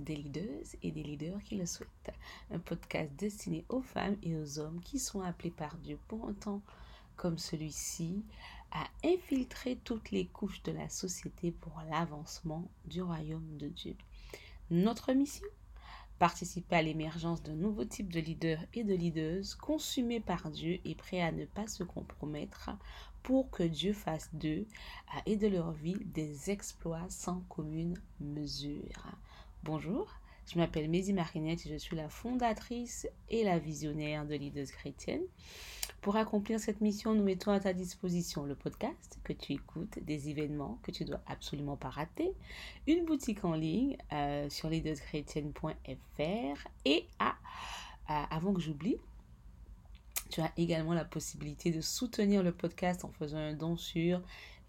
des leaders et des leaders qui le souhaitent. Un podcast destiné aux femmes et aux hommes qui sont appelés par Dieu pour un temps comme celui-ci à infiltrer toutes les couches de la société pour l'avancement du royaume de Dieu. Notre mission? Participer à l'émergence d'un nouveau type de leader et de leaders consumés par Dieu et prêts à ne pas se compromettre pour que Dieu fasse d'eux et de leur vie des exploits sans commune mesure. Bonjour, je m'appelle Mézi Marinette et je suis la fondatrice et la visionnaire de Leaders Chrétienne. Pour accomplir cette mission, nous mettons à ta disposition le podcast que tu écoutes, des événements que tu dois absolument pas rater, une boutique en ligne euh, sur leaderschrétienne.fr et avant que j'oublie, tu as également la possibilité de soutenir le podcast en faisant un don sur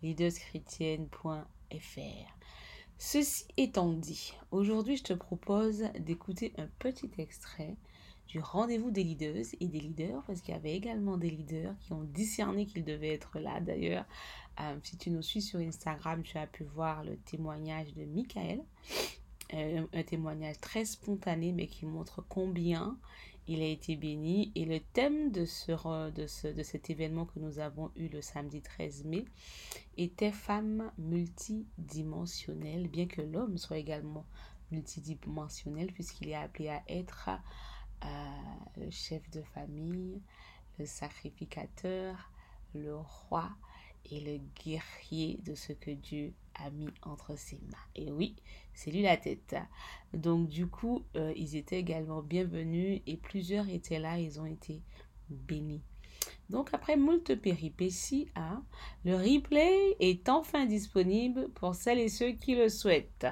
leaderschrétienne.fr. Ceci étant dit, aujourd'hui je te propose d'écouter un petit extrait du rendez-vous des leaders et des leaders, parce qu'il y avait également des leaders qui ont discerné qu'ils devaient être là. D'ailleurs, euh, si tu nous suis sur Instagram, tu as pu voir le témoignage de Michael, euh, un témoignage très spontané, mais qui montre combien il a été béni. Et le thème de, ce, de, ce, de cet événement que nous avons eu le samedi 13 mai était femme multidimensionnelle, bien que l'homme soit également multidimensionnel, puisqu'il est appelé à être le chef de famille, le sacrificateur, le roi et le guerrier de ce que Dieu a mis entre ses mains. Et oui, c'est lui la tête. Donc du coup, euh, ils étaient également bienvenus et plusieurs étaient là, ils ont été bénis. Donc après moult péripéties, hein, le replay est enfin disponible pour celles et ceux qui le souhaitent.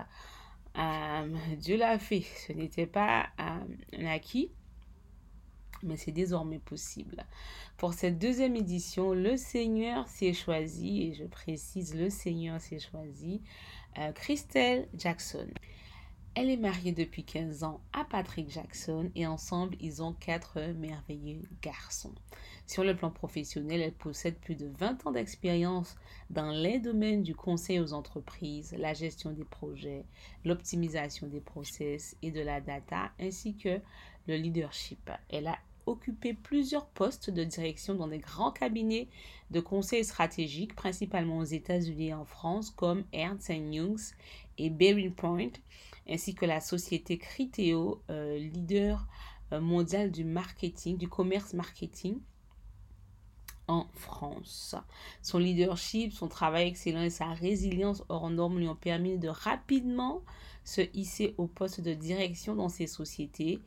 Euh, Dieu l'a fait, ce n'était pas euh, un acquis mais c'est désormais possible. Pour cette deuxième édition, le Seigneur s'est choisi, et je précise, le Seigneur s'est choisi, euh, Christelle Jackson. Elle est mariée depuis 15 ans à Patrick Jackson et ensemble, ils ont quatre merveilleux garçons. Sur le plan professionnel, elle possède plus de 20 ans d'expérience dans les domaines du conseil aux entreprises, la gestion des projets, l'optimisation des process et de la data, ainsi que le leadership. Elle a occupé plusieurs postes de direction dans des grands cabinets de conseil stratégiques, principalement aux États-Unis et en France, comme Ernst Young et Bearing Point, ainsi que la société Criteo, euh, leader euh, mondial du marketing, du commerce marketing en France. Son leadership, son travail excellent et sa résilience hors normes lui ont permis de rapidement se hisser au poste de direction dans ces sociétés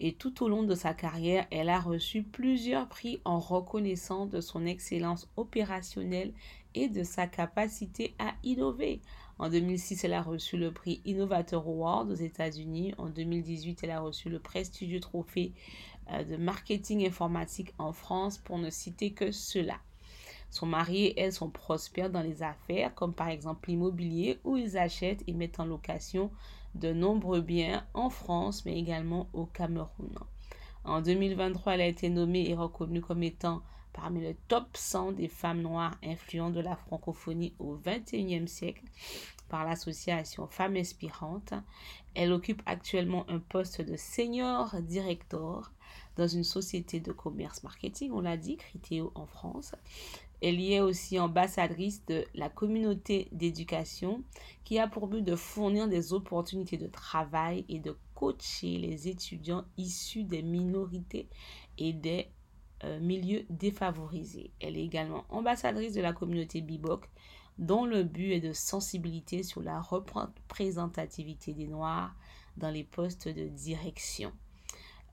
et tout au long de sa carrière, elle a reçu plusieurs prix en reconnaissance de son excellence opérationnelle et de sa capacité à innover. En 2006, elle a reçu le prix Innovator Award aux États-Unis. En 2018, elle a reçu le prestigieux trophée euh, de marketing informatique en France, pour ne citer que cela. Son mari et elle sont prospères dans les affaires, comme par exemple l'immobilier, où ils achètent et mettent en location de nombreux biens en France, mais également au Cameroun. En 2023, elle a été nommée et reconnue comme étant parmi le top 100 des femmes noires influentes de la francophonie au XXIe siècle par l'association Femmes Inspirantes. Elle occupe actuellement un poste de senior director dans une société de commerce marketing, on l'a dit, Criteo en France. Elle y est aussi ambassadrice de la communauté d'éducation qui a pour but de fournir des opportunités de travail et de coacher les étudiants issus des minorités et des euh, milieux défavorisés. Elle est également ambassadrice de la communauté BIBOC dont le but est de sensibilité sur la représentativité des Noirs dans les postes de direction.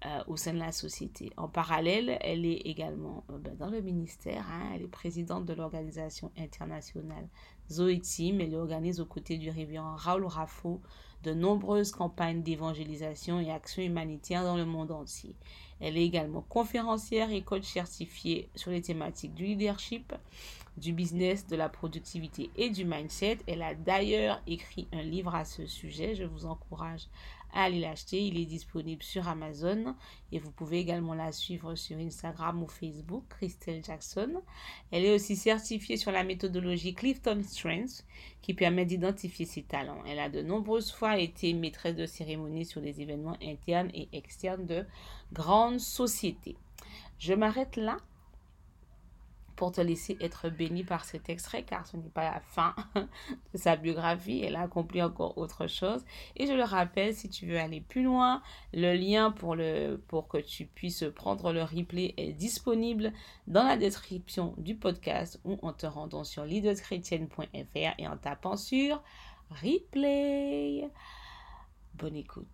Euh, au sein de la société. En parallèle, elle est également euh, ben, dans le ministère. Hein. elle est présidente de l'organisation internationale Zoe Team. Elle organise aux côtés du révérend Raoul Raffo de nombreuses campagnes d'évangélisation et actions humanitaires dans le monde entier. Elle est également conférencière et coach certifiée sur les thématiques du leadership, du business, de la productivité et du mindset. Elle a d'ailleurs écrit un livre à ce sujet. Je vous encourage à aller l'acheter. Il est disponible sur Amazon et vous pouvez également la suivre sur Instagram ou Facebook, Christelle Jackson. Elle est aussi certifiée sur la méthodologie Clifton Strengths qui permet d'identifier ses talents. Elle a de nombreuses fois été maîtresse de cérémonie sur des événements internes et externes de grandes sociétés. Je m'arrête là pour te laisser être béni par cet extrait, car ce n'est pas la fin de sa biographie. Elle a accompli encore autre chose. Et je le rappelle, si tu veux aller plus loin, le lien pour, le, pour que tu puisses prendre le replay est disponible dans la description du podcast ou en te rendant sur leaderschrétienne.fr et en tapant sur replay. Bonne écoute.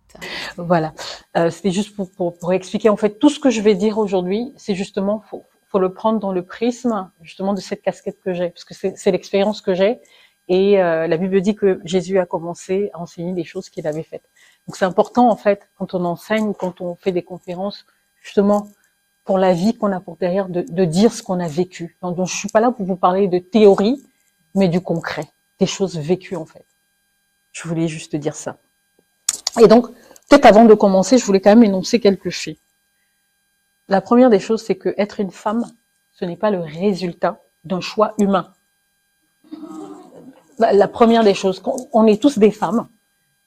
Voilà. Euh, C'était juste pour, pour, expliquer en fait tout ce que je vais dire aujourd'hui. C'est justement faut, faut le prendre dans le prisme justement de cette casquette que j'ai, parce que c'est l'expérience que j'ai. Et euh, la Bible dit que Jésus a commencé à enseigner des choses qu'il avait faites. Donc c'est important en fait quand on enseigne, quand on fait des conférences, justement pour la vie qu'on a pour derrière, de, de dire ce qu'on a vécu. Donc, donc je suis pas là pour vous parler de théorie, mais du concret, des choses vécues en fait. Je voulais juste dire ça. Et donc peut-être avant de commencer, je voulais quand même énoncer quelques faits. La première des choses, c'est que être une femme, ce n'est pas le résultat d'un choix humain. La première des choses, on est tous des femmes,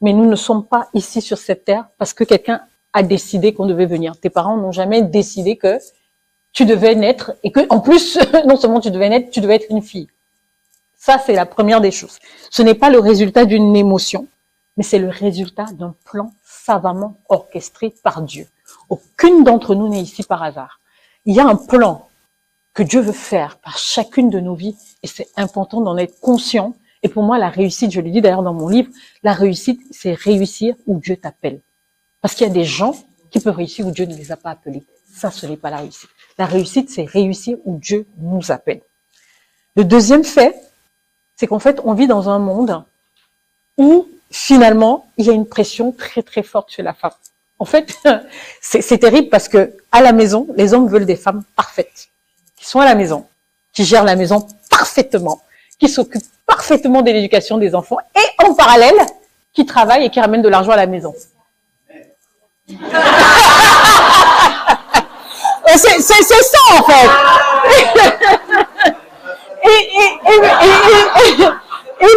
mais nous ne sommes pas ici sur cette terre parce que quelqu'un a décidé qu'on devait venir. Tes parents n'ont jamais décidé que tu devais naître et que, en plus, non seulement tu devais naître, tu devais être une fille. Ça, c'est la première des choses. Ce n'est pas le résultat d'une émotion, mais c'est le résultat d'un plan savamment orchestré par Dieu. Aucune d'entre nous n'est ici par hasard. Il y a un plan que Dieu veut faire par chacune de nos vies et c'est important d'en être conscient. Et pour moi, la réussite, je l'ai dit d'ailleurs dans mon livre, la réussite, c'est réussir où Dieu t'appelle. Parce qu'il y a des gens qui peuvent réussir où Dieu ne les a pas appelés. Ça, ce n'est pas la réussite. La réussite, c'est réussir où Dieu nous appelle. Le deuxième fait, c'est qu'en fait, on vit dans un monde où finalement, il y a une pression très très forte sur la femme. En fait, c'est terrible parce que à la maison, les hommes veulent des femmes parfaites, qui sont à la maison, qui gèrent la maison parfaitement, qui s'occupent parfaitement de l'éducation des enfants et en parallèle, qui travaillent et qui ramènent de l'argent à la maison. c'est ça en fait. et, et, et, et,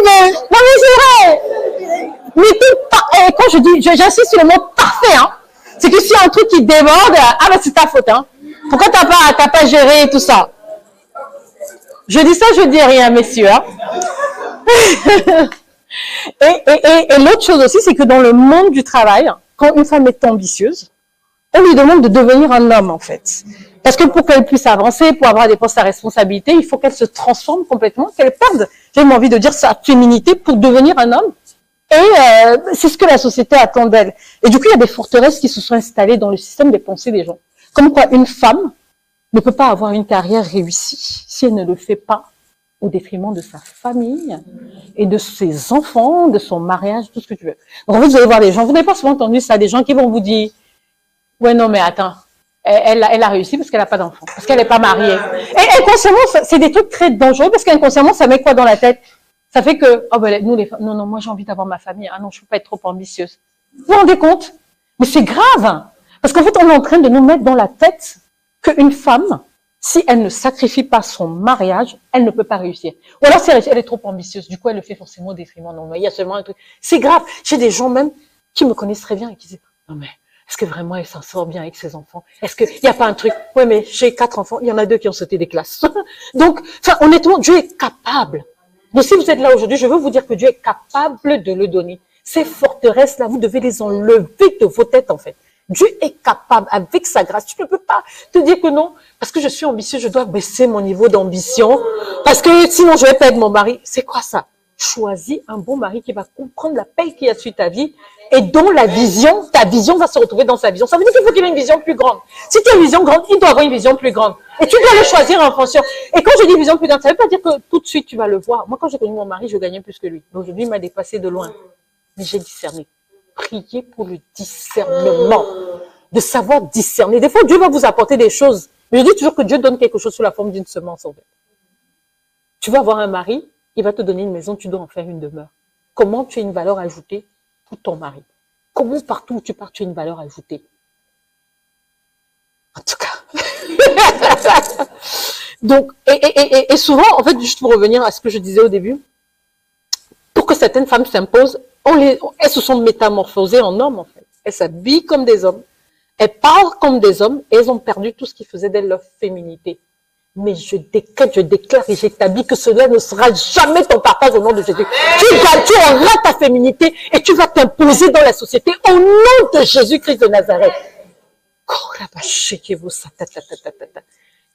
c'est vrai. Mais tout, et quand je dis, j'insiste sur le mot parfait, hein, c'est que a un truc qui déborde, ah ben c'est ta faute, hein. Pourquoi t'as pas, t'as pas géré tout ça? Je dis ça, je dis rien, messieurs. Hein. et, et, et, et l'autre chose aussi, c'est que dans le monde du travail, quand une femme est ambitieuse, on lui demande de devenir un homme, en fait. Parce que pour qu'elle puisse avancer, pour avoir des postes à responsabilité, il faut qu'elle se transforme complètement, qu'elle perde, j'ai envie de dire, sa féminité pour devenir un homme. Et euh, c'est ce que la société attend d'elle. Et du coup, il y a des forteresses qui se sont installées dans le système des pensées des gens. Comme quoi, une femme ne peut pas avoir une carrière réussie si elle ne le fait pas au détriment de sa famille et de ses enfants, de son mariage, tout ce que tu veux. Donc vous allez voir des gens, vous n'avez pas souvent entendu ça, des gens qui vont vous dire, ouais non mais attends, elle, elle, a réussi parce qu'elle n'a pas d'enfant, parce qu'elle n'est pas mariée. Et inconsciemment, c'est des trucs très dangereux parce qu'inconsciemment, ça met quoi dans la tête? Ça fait que, oh ben, nous les femmes, non, non, moi j'ai envie d'avoir ma famille. Ah non, je peux pas être trop ambitieuse. Vous vous rendez compte? Mais c'est grave. Parce qu'en fait, on est en train de nous mettre dans la tête qu'une femme, si elle ne sacrifie pas son mariage, elle ne peut pas réussir. Ou alors, si elle, est trop ambitieuse, du coup, elle le fait forcément au détriment. Non, mais il y a seulement un truc. C'est grave. J'ai des gens même qui me connaissent très bien et qui disent, non mais, est-ce que vraiment elle s'en sort bien avec ses enfants? Est-ce qu'il n'y a pas un truc? Ouais, mais j'ai quatre enfants, il y en a deux qui ont sauté des classes. Donc, enfin, honnêtement, Dieu est capable donc si vous êtes là aujourd'hui, je veux vous dire que Dieu est capable de le donner. Ces forteresses-là, vous devez les enlever de vos têtes en fait. Dieu est capable, avec sa grâce. Tu ne peux pas te dire que non, parce que je suis ambitieux, je dois baisser mon niveau d'ambition, parce que sinon je vais perdre mon mari. C'est quoi ça? Choisis un bon mari qui va comprendre la paix qu'il a sur ta vie et dont la vision, ta vision va se retrouver dans sa vision. Ça veut dire qu'il faut qu'il ait une vision plus grande. Si tu as une vision grande, il doit avoir une vision plus grande. Et tu dois le choisir en fonction. Et quand je dis vision plus grande, ça ne veut pas dire que tout de suite tu vas le voir. Moi, quand j'ai connu mon mari, je gagnais plus que lui. Donc il m'a dépassé de loin. Mais j'ai discerné. Priez pour le discernement. De savoir discerner. Des fois, Dieu va vous apporter des choses. Mais je dis toujours que Dieu donne quelque chose sous la forme d'une semence, en fait. Tu vas avoir un mari, il va te donner une maison, tu dois en faire une demeure. Comment tu as une valeur ajoutée ton mari? comment partout où tu pars, tu as une valeur ajoutée? En tout cas. Donc, et, souvent, en fait, juste pour revenir à ce que je disais au début, pour que certaines femmes s'imposent, elles se sont métamorphosées en hommes, en fait. Elles s'habillent comme des hommes, elles parlent comme des hommes, et elles ont perdu tout ce qui faisait d'elles leur féminité. Mais je décrète, je déclare et j'établis que cela ne sera jamais ton partage au nom de Jésus. Tu vas, tu auras ta féminité et tu vas t'imposer dans la société au nom de Jésus-Christ de Nazareth.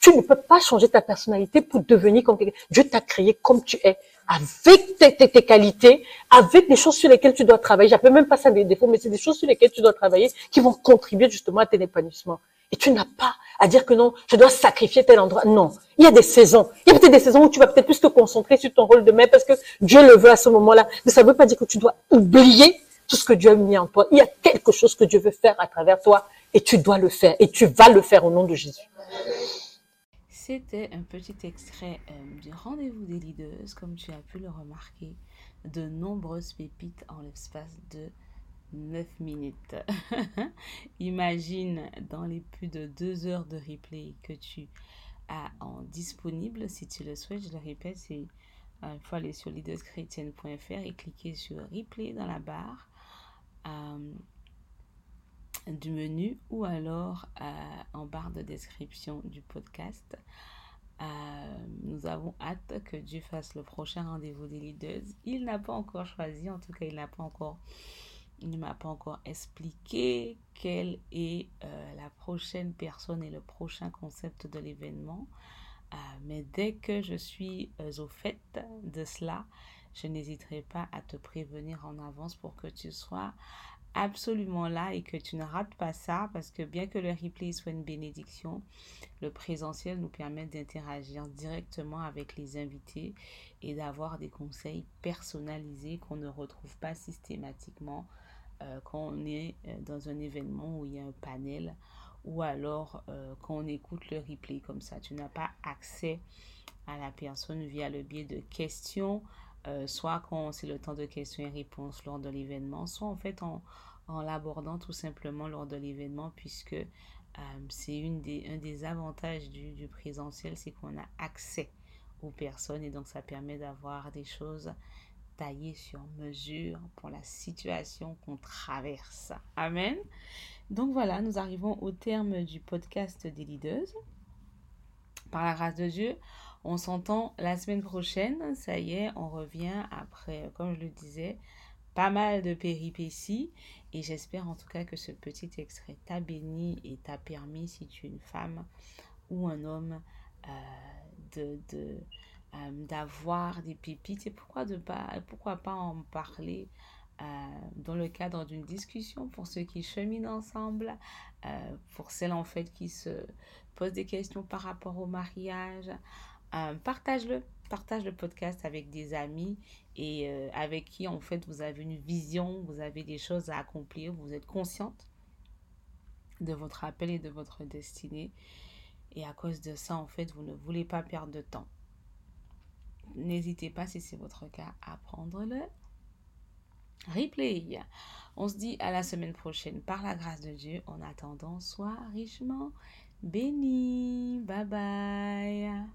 Tu ne peux pas changer ta personnalité pour devenir comme quelqu'un. Dieu t'a créé comme tu es, avec tes, tes, qualités, avec des choses sur lesquelles tu dois travailler. J'appelle même pas ça des défauts, mais c'est des choses sur lesquelles tu dois travailler qui vont contribuer justement à ton épanouissement. Et tu n'as pas à dire que non, je dois sacrifier tel endroit. Non. Il y a des saisons. Il y a peut-être des saisons où tu vas peut-être plus te concentrer sur ton rôle de mère parce que Dieu le veut à ce moment-là. Mais ça ne veut pas dire que tu dois oublier tout ce que Dieu a mis en toi. Il y a quelque chose que Dieu veut faire à travers toi et tu dois le faire et tu vas le faire au nom de Jésus. C'était un petit extrait euh, du rendez-vous des leaders, comme tu as pu le remarquer, de nombreuses pépites en l'espace de 9 minutes. Imagine dans les plus de 2 heures de replay que tu as en disponible, si tu le souhaites, je le répète, c'est euh, il faut aller sur leaderschrétienne.fr et cliquer sur replay dans la barre. Euh, du menu ou alors euh, en barre de description du podcast. Nous avons hâte que Dieu fasse le prochain rendez-vous des leaders. Il n'a pas encore choisi, en tout cas, il n'a pas encore, il ne m'a pas encore expliqué quelle est euh, la prochaine personne et le prochain concept de l'événement. mais dès que je suis au fait de cela, je n'hésiterai pas à te prévenir en avance pour que tu sois absolument là et que tu ne rates pas ça parce que bien que le replay soit une bénédiction, le présentiel nous permet d'interagir directement avec les invités et d'avoir des conseils personnalisés qu'on ne retrouve pas systématiquement euh, quand on est euh, dans un événement où il y a un panel ou alors euh, quand on écoute le replay comme ça. Tu n'as pas accès à la personne via le biais de questions, soit quand c'est le temps de questions et réponses lors de l'événement, soit en fait en, en l'abordant tout simplement lors de l'événement puisque euh, c'est des, un des avantages du, du présentiel, c'est qu'on a accès aux personnes et donc ça permet d'avoir des choses taillées sur mesure pour la situation qu'on traverse. Amen. Donc voilà, nous arrivons au terme du podcast des leaders. Par la grâce de Dieu, on s'entend la semaine prochaine. Ça y est, on revient après, comme je le disais, pas mal de péripéties et j'espère en tout cas que ce petit extrait t'a béni et t'a permis, si tu es une femme ou un homme, euh, de, de euh, d'avoir des pépites et pourquoi, de pas, pourquoi pas en parler euh, dans le cadre d'une discussion pour ceux qui cheminent ensemble, pour celles en fait qui se posent des questions par rapport au mariage. partage-le, partage le podcast avec des amis et euh, avec qui en fait vous avez une vision, vous avez des choses à accomplir, vous êtes consciente de votre appel et de votre destinée. Et à cause de ça, en fait, vous ne voulez pas perdre de temps. N'hésitez pas, si c'est votre cas, à prendre le replay. On se dit à la semaine prochaine par la grâce de Dieu. En attendant, sois richement béni. Bye bye.